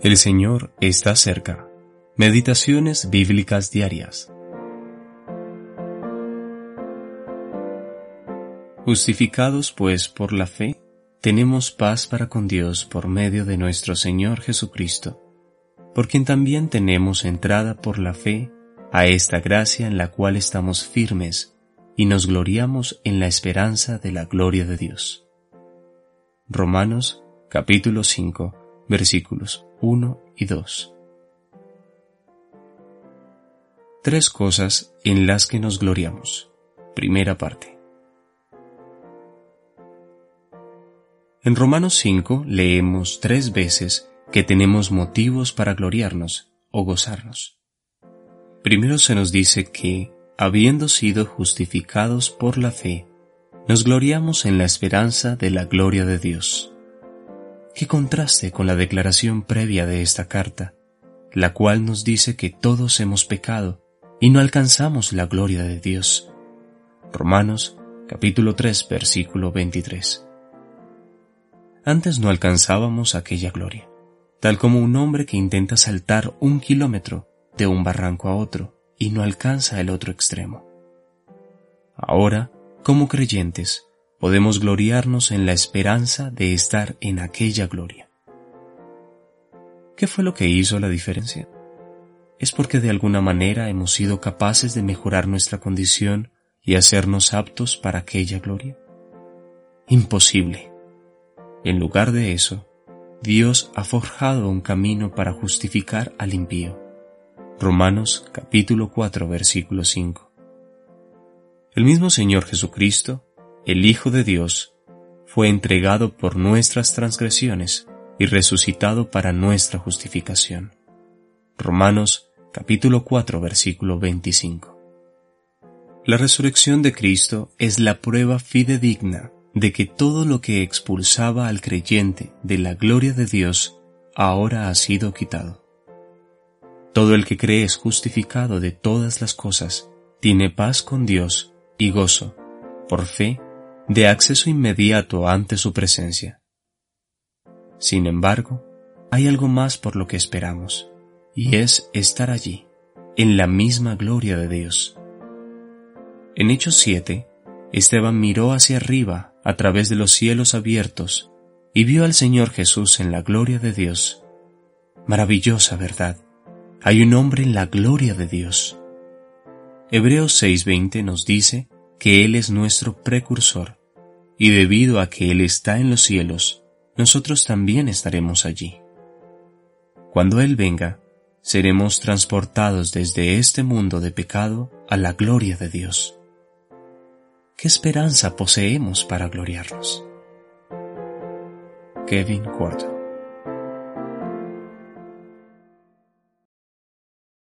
El Señor está cerca. Meditaciones bíblicas diarias. Justificados pues por la fe, tenemos paz para con Dios por medio de nuestro Señor Jesucristo, por quien también tenemos entrada por la fe a esta gracia en la cual estamos firmes y nos gloriamos en la esperanza de la gloria de Dios. Romanos capítulo 5 versículos 1 y 2. Tres cosas en las que nos gloriamos. Primera parte. En Romanos 5 leemos tres veces que tenemos motivos para gloriarnos o gozarnos. Primero se nos dice que, habiendo sido justificados por la fe, nos gloriamos en la esperanza de la gloria de Dios. Qué contraste con la declaración previa de esta carta, la cual nos dice que todos hemos pecado y no alcanzamos la gloria de Dios. Romanos capítulo 3 versículo 23. Antes no alcanzábamos aquella gloria, tal como un hombre que intenta saltar un kilómetro de un barranco a otro y no alcanza el otro extremo. Ahora, como creyentes, podemos gloriarnos en la esperanza de estar en aquella gloria. ¿Qué fue lo que hizo la diferencia? ¿Es porque de alguna manera hemos sido capaces de mejorar nuestra condición y hacernos aptos para aquella gloria? Imposible. En lugar de eso, Dios ha forjado un camino para justificar al impío. Romanos capítulo 4 versículo 5. El mismo Señor Jesucristo el Hijo de Dios, fue entregado por nuestras transgresiones y resucitado para nuestra justificación. Romanos capítulo 4 versículo 25. La resurrección de Cristo es la prueba fidedigna de que todo lo que expulsaba al creyente de la gloria de Dios ahora ha sido quitado. Todo el que cree es justificado de todas las cosas, tiene paz con Dios y gozo, por fe de acceso inmediato ante su presencia. Sin embargo, hay algo más por lo que esperamos, y es estar allí, en la misma gloria de Dios. En Hechos 7, Esteban miró hacia arriba a través de los cielos abiertos y vio al Señor Jesús en la gloria de Dios. Maravillosa verdad. Hay un hombre en la gloria de Dios. Hebreos 6:20 nos dice que Él es nuestro precursor y debido a que Él está en los cielos, nosotros también estaremos allí. Cuando Él venga, seremos transportados desde este mundo de pecado a la gloria de Dios. ¿Qué esperanza poseemos para gloriarnos? Kevin Gordon